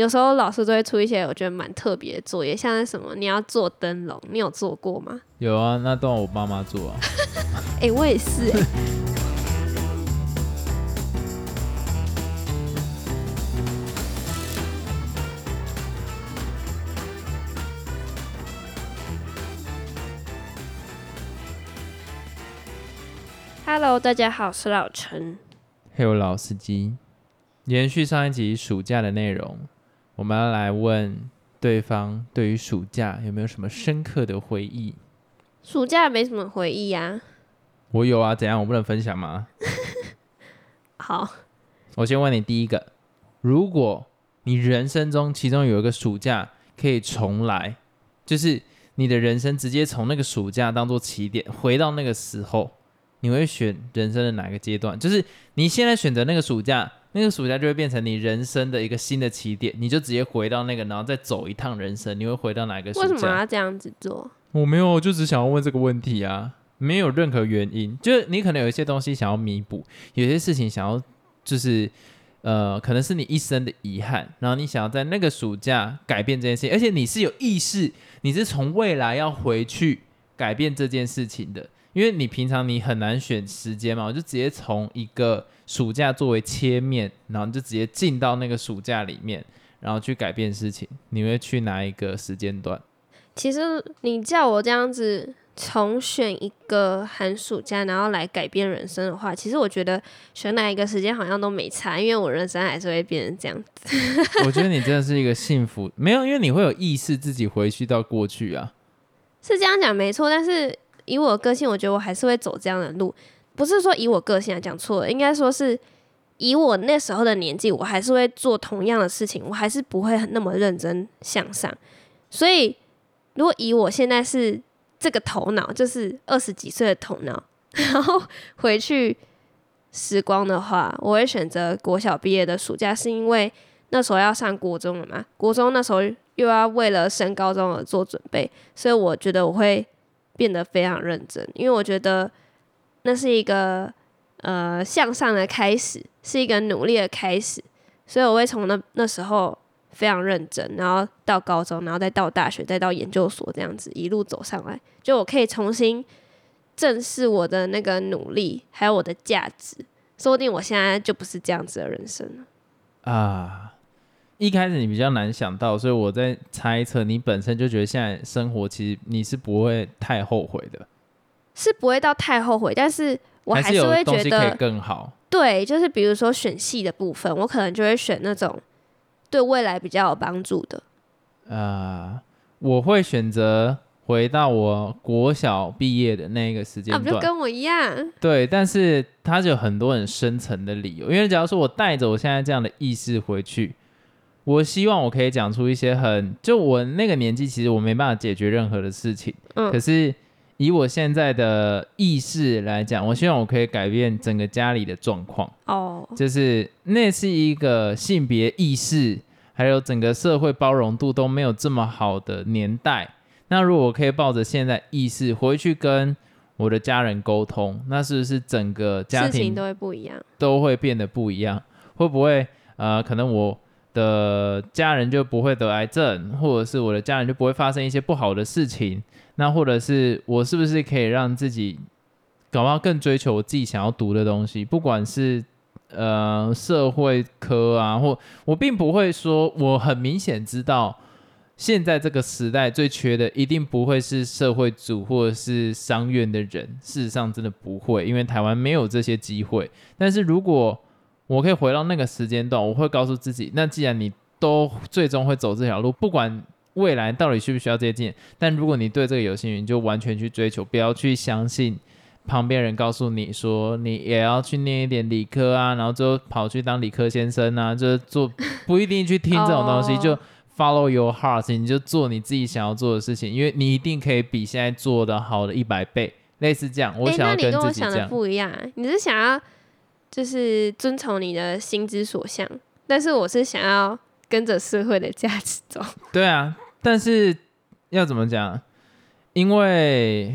有时候老师都会出一些我觉得蛮特别的作业，像是什么你要做灯笼，你有做过吗？有啊，那都我爸妈做啊。哎、我也是、哎 Hello，大家好，我是老陈。还有老司机，延续上一集暑假的内容，我们要来问对方对于暑假有没有什么深刻的回忆？暑假没什么回忆啊。我有啊，怎样？我不能分享吗？好，我先问你第一个，如果你人生中其中有一个暑假可以重来，就是你的人生直接从那个暑假当做起点，回到那个时候，你会选人生的哪个阶段？就是你现在选择那个暑假，那个暑假就会变成你人生的一个新的起点，你就直接回到那个，然后再走一趟人生。你会回到哪一个暑为什么？要这样子做？我没有，我就只想要问这个问题啊，没有任何原因，就是你可能有一些东西想要弥补，有些事情想要就是呃，可能是你一生的遗憾，然后你想要在那个暑假改变这件事情，而且你是有意识，你是从未来要回去改变这件事情的，因为你平常你很难选时间嘛，我就直接从一个暑假作为切面，然后你就直接进到那个暑假里面，然后去改变事情，你会去哪一个时间段？其实你叫我这样子重选一个寒暑假，然后来改变人生的话，其实我觉得选哪一个时间好像都没差，因为我人生还是会变成这样子。我觉得你真的是一个幸福，没有，因为你会有意识自己回去到过去啊。是这样讲没错，但是以我个性，我觉得我还是会走这样的路。不是说以我个性来讲错了，应该说是以我那时候的年纪，我还是会做同样的事情，我还是不会那么认真向上。所以，如果以我现在是这个头脑，就是二十几岁的头脑，然后回去时光的话，我会选择国小毕业的暑假，是因为那时候要上国中了嘛，国中那时候又要为了升高中而做准备，所以我觉得我会变得非常认真，因为我觉得那是一个呃向上的开始，是一个努力的开始，所以我会从那那时候非常认真，然后到高中，然后再到大学，再到研究所这样子一路走上来，就我可以重新正视我的那个努力，还有我的价值，说不定我现在就不是这样子的人生了。啊，一开始你比较难想到，所以我在猜测你本身就觉得现在生活其实你是不会太后悔的，是不会到太后悔，但是我还是会觉得，更好。对，就是比如说选系的部分，我可能就会选那种对未来比较有帮助的。啊，我会选择回到我国小毕业的那个时间啊，不就段。跟我一样？对，但是它就有很多很深层的理由，因为假如说我带着我现在这样的意识回去，我希望我可以讲出一些很，就我那个年纪，其实我没办法解决任何的事情，嗯可是以我现在的意识来讲，我希望我可以改变整个家里的状况，哦，就是那是一个性别意识，还有整个社会包容度都没有这么好的年代。那如果我可以抱着现在意识回去跟我的家人沟通，那是不是整个家庭都会不一样。都会变得不一样？会不会呃，可能我的家人就不会得癌症，或者是我的家人就不会发生一些不好的事情？那或者是我是不是可以让自己搞不好更追求我自己想要读的东西？不管是呃社会科啊，或我并不会说我很明显知道。现在这个时代最缺的一定不会是社会组或者是商院的人，事实上真的不会，因为台湾没有这些机会。但是如果我可以回到那个时间段，我会告诉自己，那既然你都最终会走这条路，不管未来到底需不需要这些经验，但如果你对这个有兴趣，你就完全去追求，不要去相信旁边人告诉你说你也要去念一点理科啊，然后最后跑去当理科先生啊，就是做不一定去听这种东西，哦就 follow your heart，你就做你自己想要做的事情，因为你一定可以比现在做的好的一百倍，类似这样。我想要跟跟我想的自己这样。不一样、啊，你是想要就是遵从你的心之所向，但是我是想要跟着社会的价值走。对啊，但是要怎么讲？因为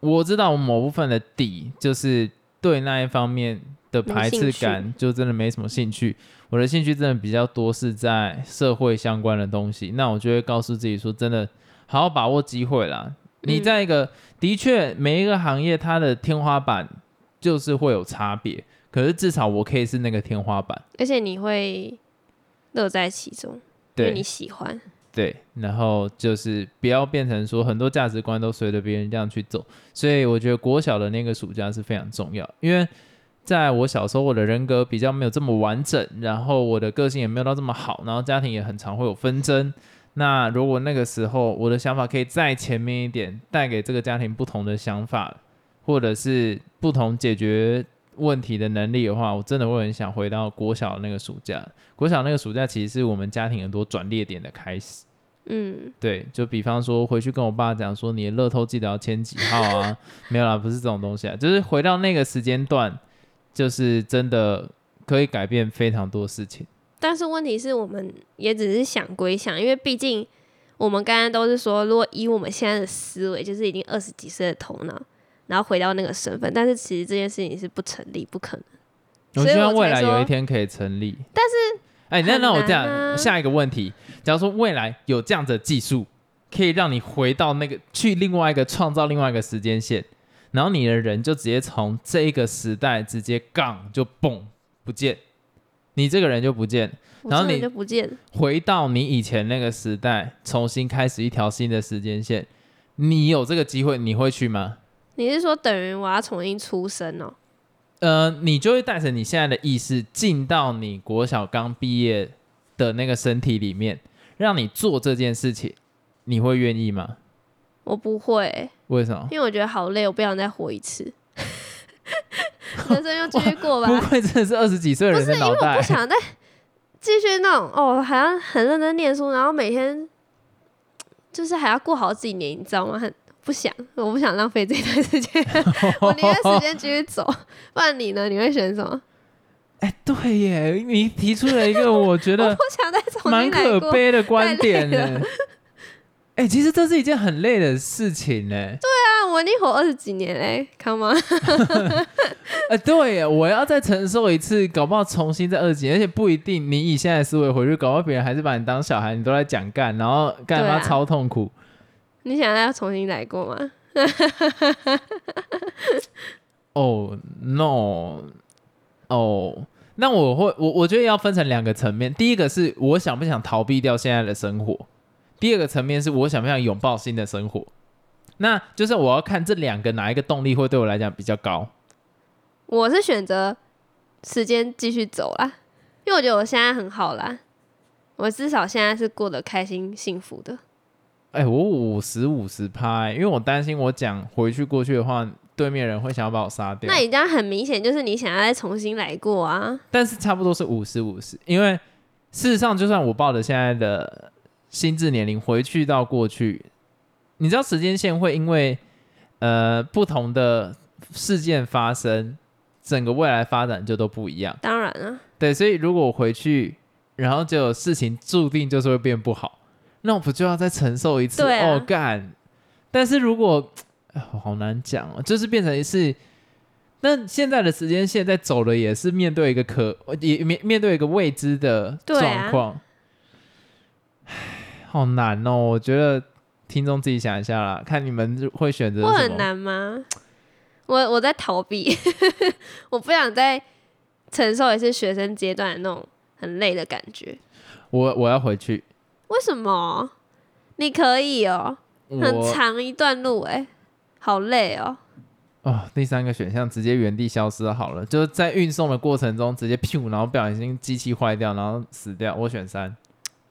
我知道我某部分的底就是对那一方面的排斥感，就真的没什么兴趣。我的兴趣真的比较多是在社会相关的东西，那我就会告诉自己说，真的好好把握机会啦。你嗯在一个、的确每一个行业它的天花板就是会有差别，可是至少我可以是那个天花板，而且你会乐在其中，因为对你喜欢。对，然后就是不要变成说很多价值观都随着别人这样去走，所以我觉得国小的那个暑假是非常重要，因为在我小时候我的人格比较没有这么完整，然后我的个性也没有到这么好，然后家庭也很常会有纷争。那如果那个时候我的想法可以再前面一点，带给这个家庭不同的想法，或者是不同解决问题的能力的话，我真的会很想回到国小的那个暑假。国小那个暑假其实是我们家庭很多转捩点的开始。嗯，对，就比方说回去跟我爸讲说，你的乐透记得要签几号啊？没有啦，不是这种东西啊，就是回到那个时间段，就是真的可以改变非常多事情。但是问题是我们也只是想归想，因为毕竟我们刚刚都是说，如果以我们现在的思维，就是已经二十几岁的头脑，然后回到那个身份，但是其实这件事情是不成立、不可能。我希望未来有一天可以成立。但是，哎，那那我这样，啊下一个问题，假如说未来有这样的技术，可以让你回到那个去另外一个创造另外一个时间线，然后你的人就直接从这一个时代直接杠就蹦不见，你这个人就不见，然后你就不见，回到你以前那个时代，重新开始一条新的时间线，你有这个机会，你会去吗？你是说等于我要重新出生哦？呃，你就会带着你现在的意识进到你国小刚毕业的那个身体里面，让你做这件事情，你会愿意吗？我不会、为什么？因为我觉得好累，我不想再活一次。人生就继续过吧，不会真的是二十几岁的人的脑袋我不。想再继续那种哦，好像很认真念书，然后每天就是还要过好几年，你知道吗？很不想，我不想浪费这段时间，我宁愿时间继续走。不然你呢？你会选什么？哎，对耶，你提出了一个我觉得 蛮可。悲的观点呢。哎、其实这是一件很累的事情呢。对啊，我已经活二十几年嘞，Come on！哎、对耶，我要再承受一次，搞不好重新再二十几年，而且不一定。你以现在的思维回去，搞不好别人还是把你当小孩，你都在讲干，然后干嘛对啊超痛苦。你想要重新来过吗？哦、no，哦、那我会我我觉得要分成两个层面，第一个是我想不想逃避掉现在的生活，第二个层面是我想不想拥抱新的生活。那就是我要看这两个哪一个动力会对我来讲比较高。我是选择时间继续走啦，因为我觉得我现在很好啦，我至少现在是过得开心幸福的。哎、我五十五十趴，欸因为我担心我讲回去过去的话，对面人会想要把我杀掉。那你这样很明显就是你想要再重新来过啊。但是差不多是五十五十，因为事实上，就算我抱着现在的心智年龄回去到过去，你知道时间线会因为呃不同的事件发生，整个未来发展就都不一样。当然啊，对，所以如果我回去，然后就事情注定就是会变不好，那我不就要再承受一次？对啊哦，干！但是如果 哎好难讲哦，就是变成是，那现在的时间线在走的也是面对一个可也面面对一个未知的对啊状况，唉好难哦。我觉得听众自己想一下啦，看你们会选择什么。我很难吗？我我在逃避，我不想再承受一次学生阶段的那种很累的感觉。我我要回去，为什么？你可以哦，很长一段路哎、好累哦。哦，第三个选项直接原地消失好了，就是在运送的过程中直接噗，然后不小心机器坏掉，然后死掉。我选三，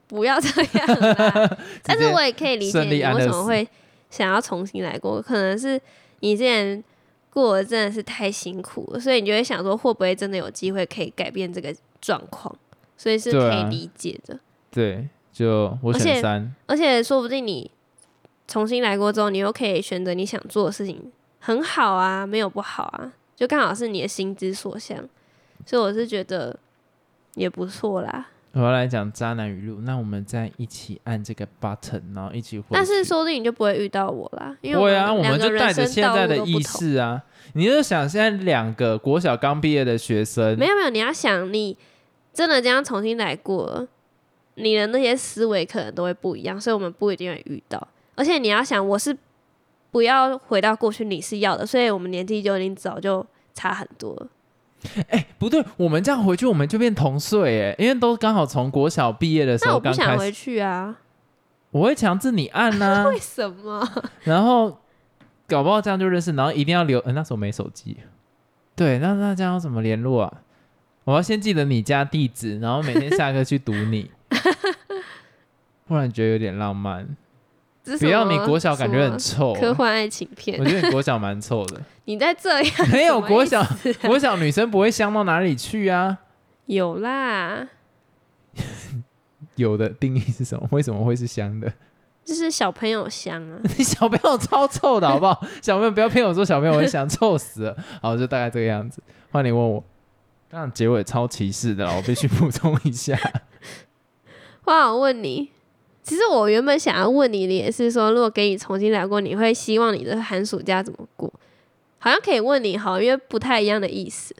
不要这样啦！但是我也可以理解你为什么会想要重新来过，可能是你之前过得真的是太辛苦了，所以你就会想说，会不会真的有机会可以改变这个状况？所以是可以理解的。对，就我选三。而且说不定你重新来过之后，你又可以选择你想做的事情，很好啊，没有不好啊，就刚好是你的心之所向。所以我是觉得也不错啦。我要来讲渣男语录，那我们再一起按这个 button，然后一起回。但是说不定你就不会遇到我啦，因为会啊，我们就带着现在的意。识啊，你就想现在两个国小刚毕业的学生，没有没有，你要想你真的这样重新来过了，你的那些思维可能都会不一样，所以我们不一定会遇到。而且你要想，我是不要回到过去，你是要的，所以我们年纪就已经早就差很多了。哎、不对，我们这样回去我们就变同岁哎，因为都刚好从国小毕业的时那我不候刚开始，想回去啊，我会强制你按呐、为什么？然后搞不好这样就认识，然后一定要留，呃、那时候没手机，对，那那这样要怎么联络啊？我要先记得你家地址，然后每天下课去堵你，不然觉得有点浪漫。不要你国小感觉很臭啊、科幻爱情片我，觉得你国小蛮臭的。你在这样没有国小国小女生不会香到哪里去啊？有啦，有的定义是什么？为什么会是香的？就是小朋友香啊。你小朋友超臭的好不好？小朋友不要骗我说小朋友会香，臭死了。好，就大概这个样子。换你问我，刚刚结尾超歧视的啦，我必须补充一下。哇，我问你，其实我原本想要问你的也是说，如果给你重新来过，你会希望你的寒暑假怎么过？好像可以问你好，因为不太一样的意思。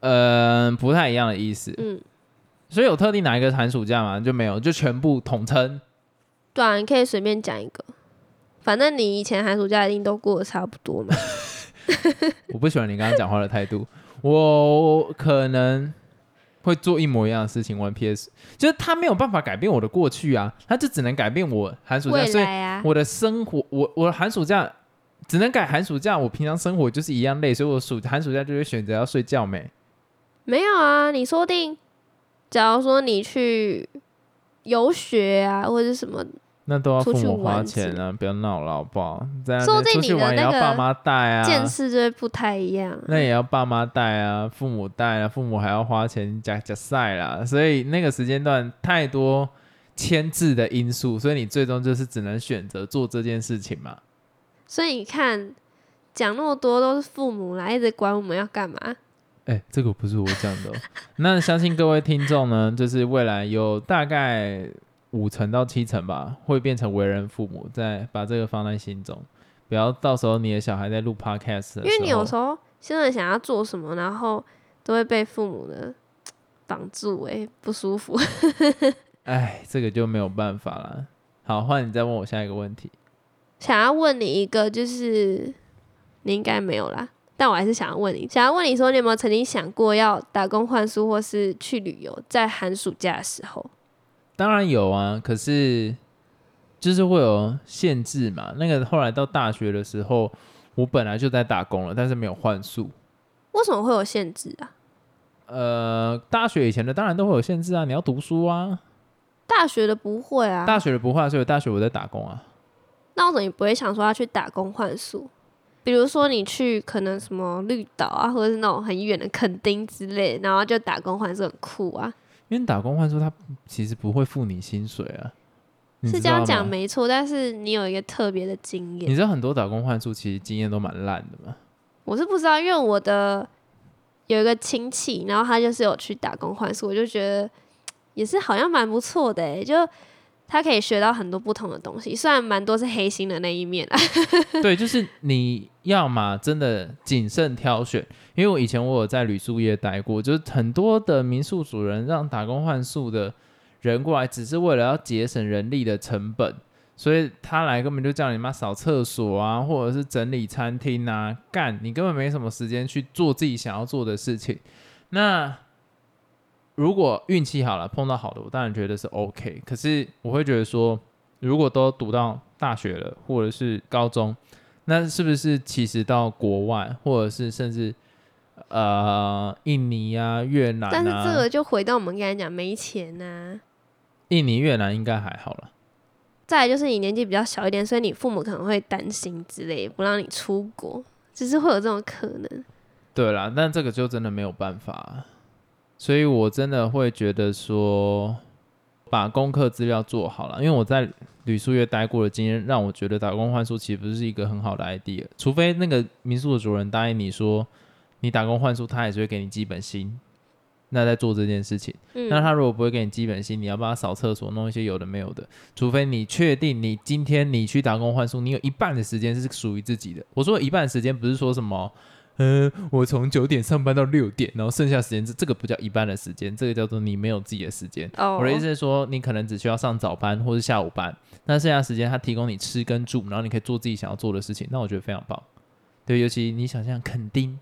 嗯、不太一样的意思。嗯，所以有特定哪一个寒暑假吗？就没有，就全部统称。对啊，你可以随便讲一个，反正你以前寒暑假一定都过得差不多嘛。我不喜欢你刚刚讲话的态度。我可能会做一模一样的事情玩 PS，就是他没有办法改变我的过去啊，他就只能改变我寒暑假，未所以我的生活，我我寒暑假只能改寒暑假，我平常生活就是一样累，所以我暑寒暑假就会选择要睡觉没。没有啊，你说定，假如说你去游学啊，或者什么，那都要父母花钱啊，不要闹了好不好？这样出去玩也要爸妈带啊，见识就会不太一样啊。那也要爸妈带啊，父母带啊，父母还要花钱加加赛啦，所以那个时间段太多牵制的因素，所以你最终就是只能选择做这件事情嘛。所以你看，讲那么多都是父母来一直管我们要干嘛。哎、这个不是我讲的、哦，那相信各位听众呢，就是未来有大概五成到七成吧，会变成为人父母，再把这个放在心中，不要到时候你的小孩在录 podcast 的因为你有时候，候现在想要做什么，然后都会被父母的绑住、欸，不舒服。哎，这个就没有办法了。好，换你再问我下一个问题。想要问你一个，就是你应该没有啦，但我还是想要问你，想要问你说，你有没有曾经想过要打工换书，或是去旅游，在寒暑假的时候？当然有啊，可是就是会有限制嘛。那个后来到大学的时候，我本来就在打工了，但是没有换宿。为什么会有限制啊？呃，大学以前的当然都会有限制啊，你要读书啊。大学的不会啊，大学的不会啊，所以大学我在打工啊。那我怎么你不会想说要去打工换宿？比如说你去可能什么绿岛啊，或者是那种很远的垦丁之类，然后就打工换宿很酷啊。因为打工换宿他其实不会付你薪水啊，是这样讲没错，但是你有一个特别的经验你，知道很多打工换宿其实经验都蛮烂的吗。我是不知道，因为我的有一个亲戚，然后他就是有去打工换宿，我就觉得 也是好像蛮不错的诶，就他可以学到很多不同的东西，虽然蛮多是黑心的那一面啊。对，就是你要嘛真的谨慎挑选，因为我以前我有在旅宿业待过，就是很多的民宿主人让打工换宿的人过来，只是为了要节省人力的成本，所以他来根本就叫你妈扫厕所啊，或者是整理餐厅啊，干你根本没什么时间去做自己想要做的事情。那如果运气好了，碰到好的，我当然觉得是 OK。可是我会觉得说，如果都读到大学了，或者是高中，那是不是其实到国外，或者是甚至呃印尼啊、越南啊，但是这个就回到我们刚才讲没钱呐、印尼、越南应该还好了。再来就是你年纪比较小一点，所以你父母可能会担心之类，不让你出国，只是会有这种可能。对啦，但这个就真的没有办法，所以我真的会觉得说，把功课资料做好了，因为我在旅宿业待过的经验，让我觉得打工换宿其实不是一个很好的 idea，除非那个民宿的主人答应你说，你打工换宿，他也是会给你基本薪，那在做这件事情。嗯，那他如果不会给你基本薪，你要帮他扫厕所，弄一些有的没有的，除非你确定你今天你去打工换宿，你有一半的时间是属于自己的。我说一半时间不是说什么，嗯、我从九点上班到六点，然后剩下时间这这个不叫一般的时间，这个叫做你没有自己的时间。哦，我的意思是说，你可能只需要上早班或是下午班，那剩下时间他提供你吃跟住，然后你可以做自己想要做的事情，那我觉得非常棒。对，尤其你想象垦丁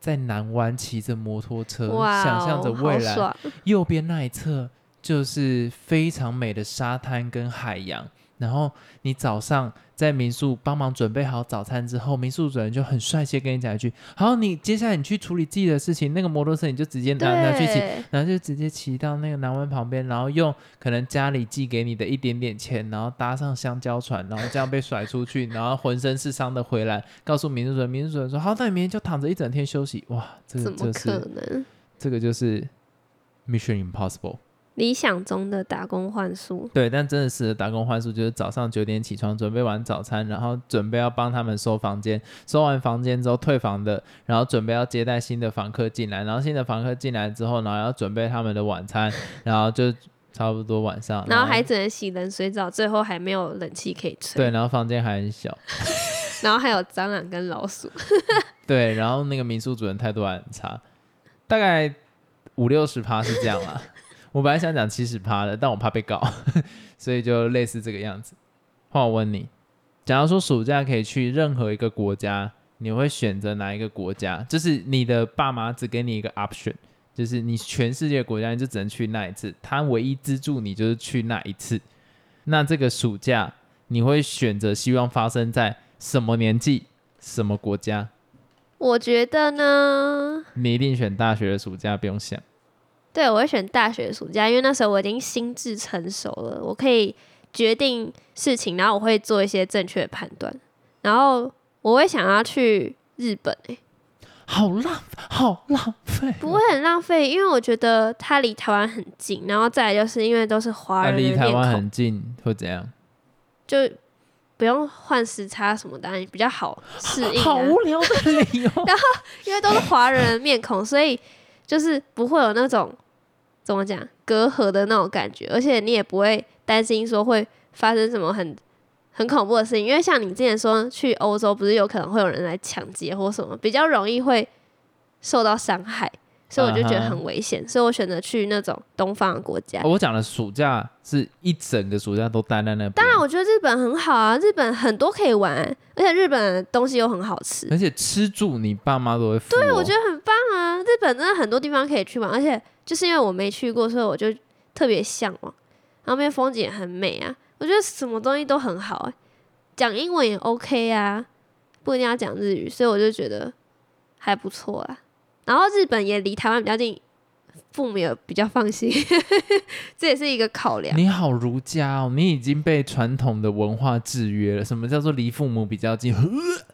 在南湾骑着摩托车，想象着未来右边那一侧就是非常美的沙滩跟海洋，然后你早上在民宿帮忙准备好早餐之后，民宿主人就很帅气跟你讲一句：“好，你接下来你去处理自己的事情，那个摩托车你就直接拿拿去骑。”，然后就直接骑到那个南湾旁边，然后用可能家里寄给你的一点点钱，然后搭上香蕉船，然后这样被甩出去，然后浑身是伤的回来，告诉民宿主人，民宿主人说：“好，那你明天就躺着一整天休息。”哇，这个就是能？这个就是 Mission Impossible。理想中的打工换宿，对，但真的是打工换宿，就是早上九点起床，准备完早餐，然后准备要帮他们收房间，收完房间之后退房的，然后准备要接待新的房客进来，然后新的房客进来之后，然后要准备他们的晚餐，然后就差不多晚上，然后还只能洗冷水澡，最后还没有冷气可以吹，对，然后房间还很小，然后还有蟑螂跟老鼠，对，然后那个民宿主人态度还很差，大概五六十趴是这样啦。我本来想讲七十趴的，但我怕被告，所以就类似这个样子。换我问你，假如说暑假可以去任何一个国家，你会选择哪一个国家？就是你的爸妈只给你一个 option，就是你全世界国家你就只能去那一次，他唯一资助你就是去那一次。那这个暑假你会选择希望发生在什么年纪、什么国家？我觉得呢，你一定选大学的暑假，不用想。对我会选大学暑假，因为那时候我已经心智成熟了，我可以决定事情，然后我会做一些正确的判断，然后我会想要去日本、欸，好浪，好浪费。不会很浪费，因为我觉得它离台湾很近，然后再来就是因为都是华人的离台湾，很近，会怎样？就不用换时差什么的，比较好适应、啊。好无聊的理由。然后因为都是华人的面孔，所以就是不会有那种怎么讲隔阂的那种感觉，而且你也不会担心说会发生什么很很恐怖的事情，因为像你之前说去欧洲，不是有可能会有人来抢劫或什么，比较容易会受到伤害，所以我就觉得很危险，所以我选择去那种东方的国家。我讲的暑假是一整个暑假都待在那边，当然，我觉得日本很好啊，日本很多可以玩，而且日本的东西又很好吃。而且吃住你爸妈都会付、哦。对，我觉得很棒啊！日本真的很多地方可以去玩，而且就是因为我没去过，所以我就特别向往。然后那边风景也很美啊，我觉得什么东西都很好、讲英文也 OK 啊，不一定要讲日语，所以我就觉得还不错啦。然后日本也离台湾比较近，父母也比较放心，这也是一个考量。你好儒家哦，你已经被传统的文化制约了。什么叫做离父母比较近？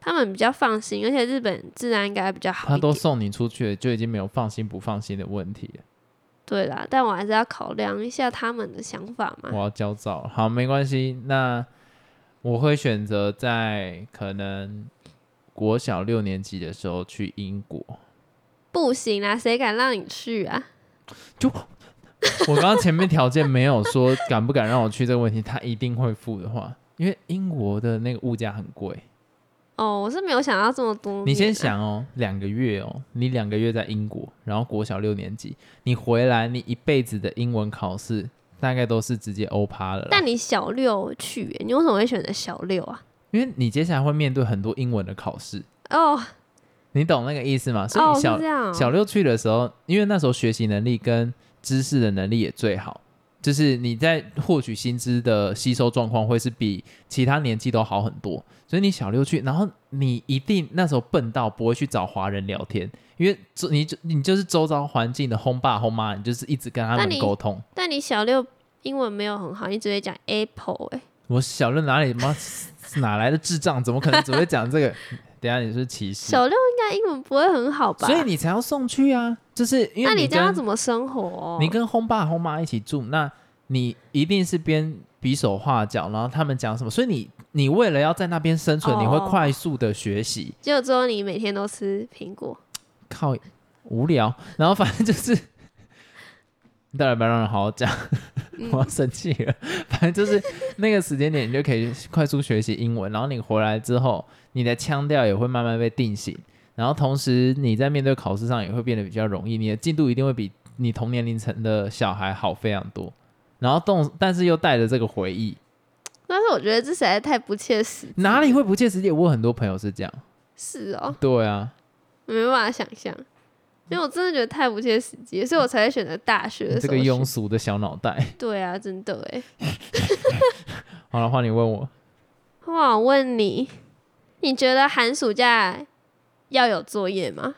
他们比较放心，而且日本治安应该比较好他。都送你出去了，就已经没有放心不放心的问题了。对啦，但我还是要考量一下他们的想法嘛。我要焦躁。好，没关系。那我会选择在可能国小六年级的时候去英国。不行啦，谁敢让你去啊？就我刚刚前面条件没有说敢不敢让我去这个问题，他一定会付的话，因为英国的那个物价很贵。哦，我是没有想到这么多、你先，想哦，两个月哦，你两个月在英国，然后国小六年级，你回来，你一辈子的英文考试大概都是直接欧趴了啦。但你小六去耶，你为什么会选择小六啊？因为你接下来会面对很多英文的考试，哦你懂那个意思吗？所哦，以小、是这样哦，小六去的时候，因为那时候学习能力跟知识的能力也最好，就是你在获取薪资的吸收状况会是比其他年纪都好很多。所以你小六去，然后你一定那时候笨到不会去找华人聊天，因为周你就你就是周遭环境的轰爸轰妈，你就是一直跟他们沟通。但你小六英文没有很好，你只会讲 apple 哎、我小六哪里妈哪来的智障？怎么可能只会讲这个？等下你是不是歧视？小六应该英文不会很好吧？所以你才要送去啊，就是因为那你这样怎么生活、哦？你跟轰爸轰妈一起住，那你一定是边比手画脚，然后他们讲什么，所以你你为了要在那边生存，哦你会快速的学习，结果之后你每天都吃苹果，靠无聊，然后反正就是。你到底要不要让人好好讲？嗯我要生气了。反正就是那个时间点，你就可以快速学习英文，然后你回来之后，你的腔调也会慢慢被定型，然后同时你在面对考试上也会变得比较容易，你的进度一定会比你同年龄层的小孩好非常多。然后动，但是又带着这个回忆，但是我觉得这实在太不切实际。哪里会不切实际？我有很多朋友是这样。是哦，对啊，没办法想象，因为我真的觉得太不切实际，所以我才会选择大学的这个庸俗的小脑袋。对啊，真的哎。好了，换你问我，哇，我问你，你觉得寒暑假要有作业吗？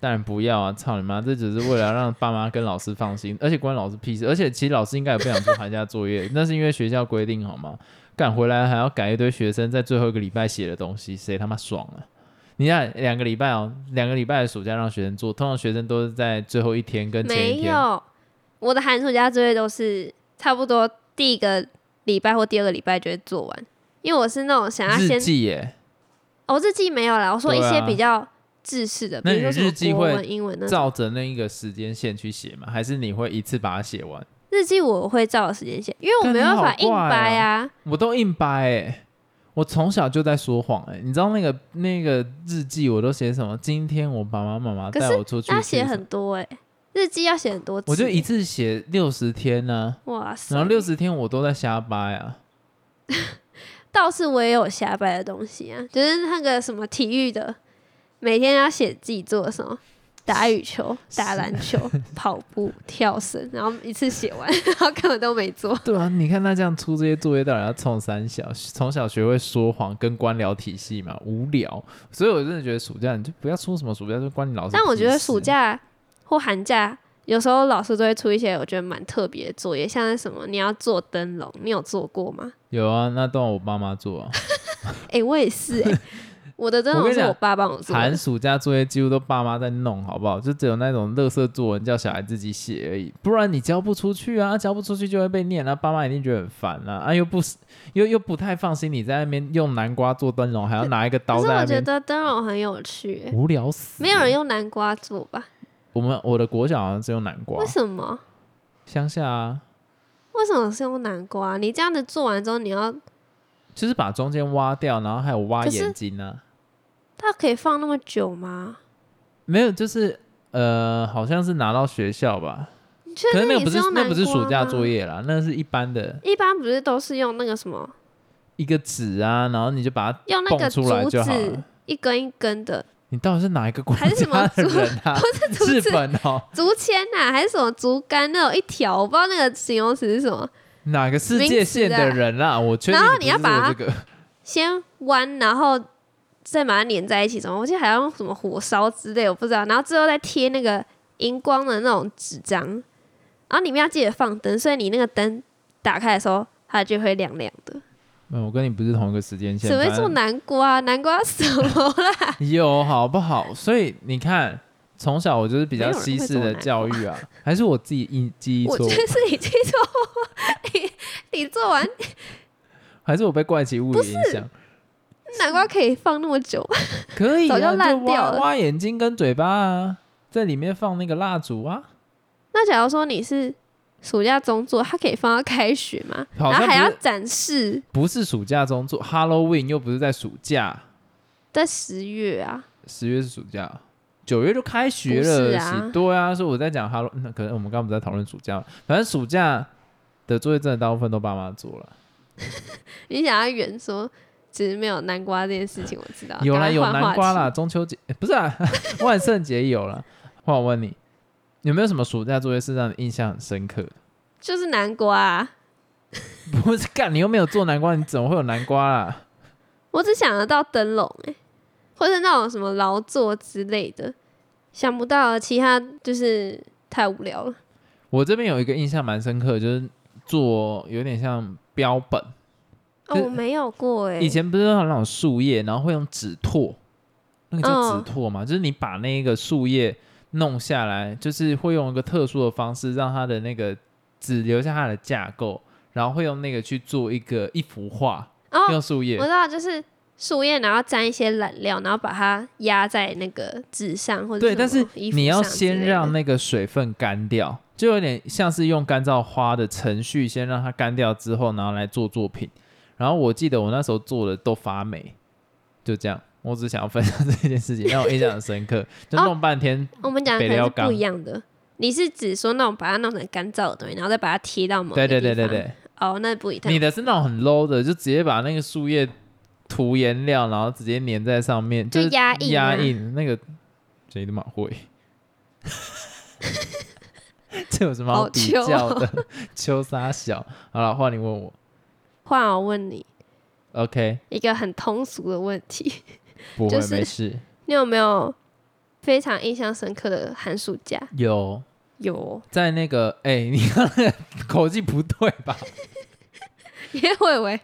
当然不要啊！操你妈，这只是为了让爸妈跟老师放心，而且关老师屁事。而且其实老师应该也不想做寒假作业，那是因为学校规定好吗？赶回来还要改一堆学生在最后一个礼拜写的东西，谁他妈爽啊？你看两个礼拜哦，两个礼拜的暑假让学生做，通常学生都是在最后一天跟前一天。没有，我的寒暑假作业都是差不多第一个礼拜或第二个礼拜就会做完，因为我是那种想要日先记耶，哦日记没有啦，我说一对啊些比较制式的，比那你如说什么日记会文、英文那种。照着那一个时间线去写吗？还是你会一次把它写完？日记我会照着时间写，因为我没办法硬怪掰啊。我都硬掰哎、我从小就在说谎哎、你知道那个那个日记我都写什么？今天我爸爸妈妈可是带我出去要写吃什么很多哎、日记要写很多字欸。我就一次写六十天呢、哇塞，然后六十天我都在瞎掰啊。倒是我也有瞎掰的东西啊，就是那个什么体育的，每天要写自己做什么，打羽球、打篮球、跑步、跳绳，然后一次写完，然后根本都没做。对啊，你看他这样出这些作业，到底要冲三小？从小学会说谎跟官僚体系嘛，无聊。所以我真的觉得暑假你就不要出什么暑假，就关你老师。但我觉得暑假或寒假，有时候老师都会出一些我觉得蛮特别的作业，像是什么你要做灯笼，你有做过吗？有啊，那都让我爸妈做啊。哎、我也是哎、我的 灯笼是我爸帮我做的。寒暑假作业几乎都爸妈在弄，好不好？就只有那种垃圾作文叫小孩自己写而已，不然你交不出去啊，交不出去就会被念啊，爸妈一定觉得很烦啊，啊又不是 又又不太放心你在那边用南瓜做灯笼，还要拿一个可是我觉刀在那边，得灯笼很有趣、欸，无聊死。没有人用南瓜做吧？我们我的国小好像只用南瓜为，什么？乡下啊，为什么是用南瓜？你这样子做完之后，你要就是把中间挖掉，然后还有挖可是眼睛啊，它可以放那么久吗？没有，就是呃，好像是拿到学校吧，你确可是那个不是那不是暑假作？业啦，那是一般的一般不是都是用那个什么，一个纸啊，然后你就把它用那个蹦出来竹就好子。一根一根的你到底是哪一个国还是什么家的竹人啊？竹日子本哦，竹签呐、还是什么竹竿那种一条，我不知道那个形容词是什么。哪个世界线的人啊？我确定然后你不是你要把它先弯，然后再把它粘在一起，什么？我记得还要用什么火烧之类，我不知道。然后最后再贴那个荧光的那种纸张，然后里面要记得放灯，所以你那个灯打开的时候，它就会亮亮的。嗯，我跟你不是同一个时间线。只会做南瓜，南瓜什么啦？有好不好？所以你看，从小我就是比较西式的教育啊，还是我自己记记忆错误我觉得，是你记错，你你做完还是我被怪奇物语影响？南瓜可以放那么久，可以啊，早就烂掉了挖挖眼睛跟嘴巴啊，在里面放那个蜡烛啊。那假如说你是暑假中做，它可以放到开学嘛？然后还要展示不是暑假中做 Halloween，又不是在暑假，在十月啊。十月是暑假，九月就开学了。是啊对啊，所以我在讲 Hello，那可能我们刚刚不是在讨论暑假，反正暑假的作业真的大部分都爸妈做了。你想要圆说，其实没有南瓜这件事情，我知道。有啦，有南瓜啦，，中秋节、诶不是啊，万圣节有了。换我问你，有没有什么暑假作业是让你印象很深刻的？就是南瓜啊。不是干，你又没有做南瓜，你怎么会有南瓜啊？我只想得到灯笼哎，或者那种什么劳作之类的，想不到其他就是太无聊了。我这边有一个印象蛮深刻，就是做有点像标本。哦，我没有过哎。以前不是有那种树叶，然后会用纸拓，那个叫嗯纸拓嘛，就是你把那个树叶弄下来，就是会用一个特殊的方式，让它的那个只留下它的架构，然后会用那个去做一个一幅画，哦，用树叶我。知道，就是树叶，然后沾一些染料，然后把它压在那个纸上或者对，但是你要先让那个水分干掉，就有点像是用干燥花的程序，先让它干掉之后，然后来做作品。然后我记得我那时候做的都发霉，就这样。我只想要分享 这件事情，让我印象很深刻，就哦弄半天。我们讲的是不一样的。你是指说那种把它弄成干燥的东西，然后再把它贴到某对对对对对，哦，那不一样你。的是那种很 low 的，就直接把那个树叶涂颜料，然后直接粘在上面，就压印啊压印那个谁他妈会？这有什么好好比较的？秋沙小，好了，换你问我。换我问你 OK，一个很通俗的问题，不会、就是没事。你有没有非常印象深刻的寒暑假？有有，在那个，哎、你刚那个口气不对吧？因为我以为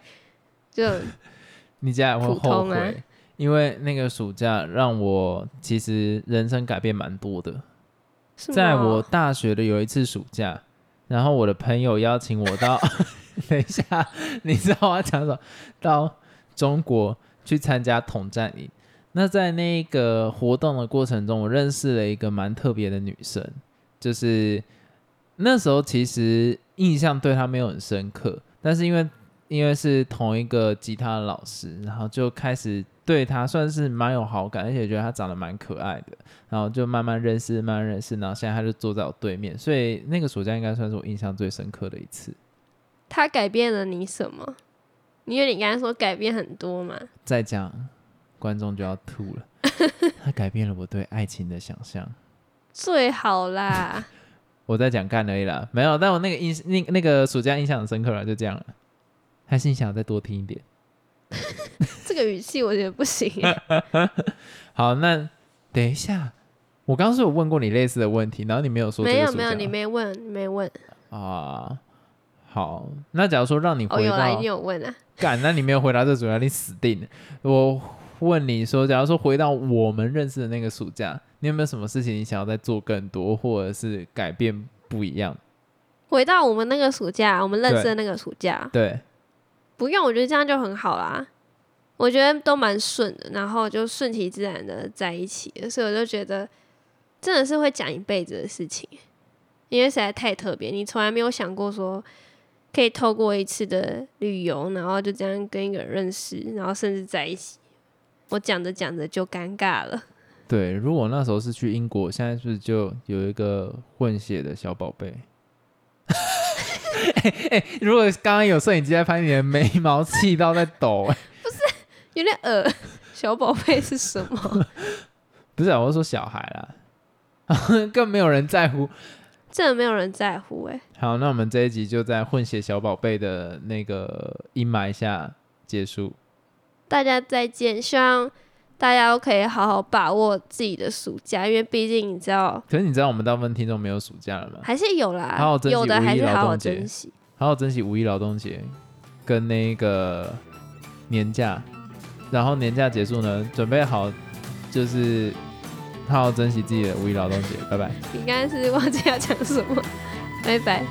就你家也会后悔，啊因为那个暑假让我其实人生改变蛮多的。在我大学的有一次暑假，然后我的朋友邀请我到，等一下，你知道我要讲什么？到中国去参加统战营。那在那个活动的过程中，我认识了一个蛮特别的女生，就是那时候其实印象对她没有很深刻，但是因为因为是同一个吉他的老师，然后就开始对她算是蛮有好感，而且觉得她长得蛮可爱的。然后就慢慢认识，慢慢认识，然后现在她就坐在我对面，所以那个暑假应该算是我印象最深刻的一次。她改变了你什么？因为你刚才说改变很多嘛，再讲，观众就要吐了。他改变了我对爱情的想象。最好啦。我在讲干而已啦，没有，但我那个印那那个暑假印象很深刻了，就这样了。还是你想再多听一点？这个语气我觉得不行欸。好，那等一下，我刚刚是有问过你类似的问题，然后你没有说没有没有，你没问，你没问。啊。好，那假如说让你哦，回有啦，一到定有问啊。干，那你没有回答这主要，你死定了。我问你说，假如说回到我们认识的那个暑假，你有没有什么事情你想要再做更多，或者是改变不一样？回到我们那个暑假，我们认识的那个暑假，对，不用，我觉得这样就很好啦。我觉得都蛮顺的，然后就顺其自然的在一起，所以我就觉得真的是会讲一辈子的事情，因为实在太特别，你从来没有想过说可以透过一次的旅游，然后就这样跟一个人认识，然后甚至在一起。我讲着讲着就尴尬了，对。如果那时候是去英国，现在是不是就有一个混血的小宝贝？哎、哎如果刚刚有摄影机在拍你的眉毛，气到在抖、不是有点恶。小宝贝是什么？不是、啊，我是说小孩啦，更没有人在乎。真的没有人在乎哎、好，那我们这一集就在混血小宝贝的那个阴霾下结束。大家再见，希望大家都可以好好把握自己的暑假，因为毕竟你知道可是你知道我们大部分听众没有暑假了吗？还是有啦，好好珍惜有的还是好好珍惜。好好珍惜五一劳动节跟那个年假，然后年假结束呢，准备好就是好好珍惜自己的五一劳动节。拜拜。你刚刚是忘记要讲什么？拜拜。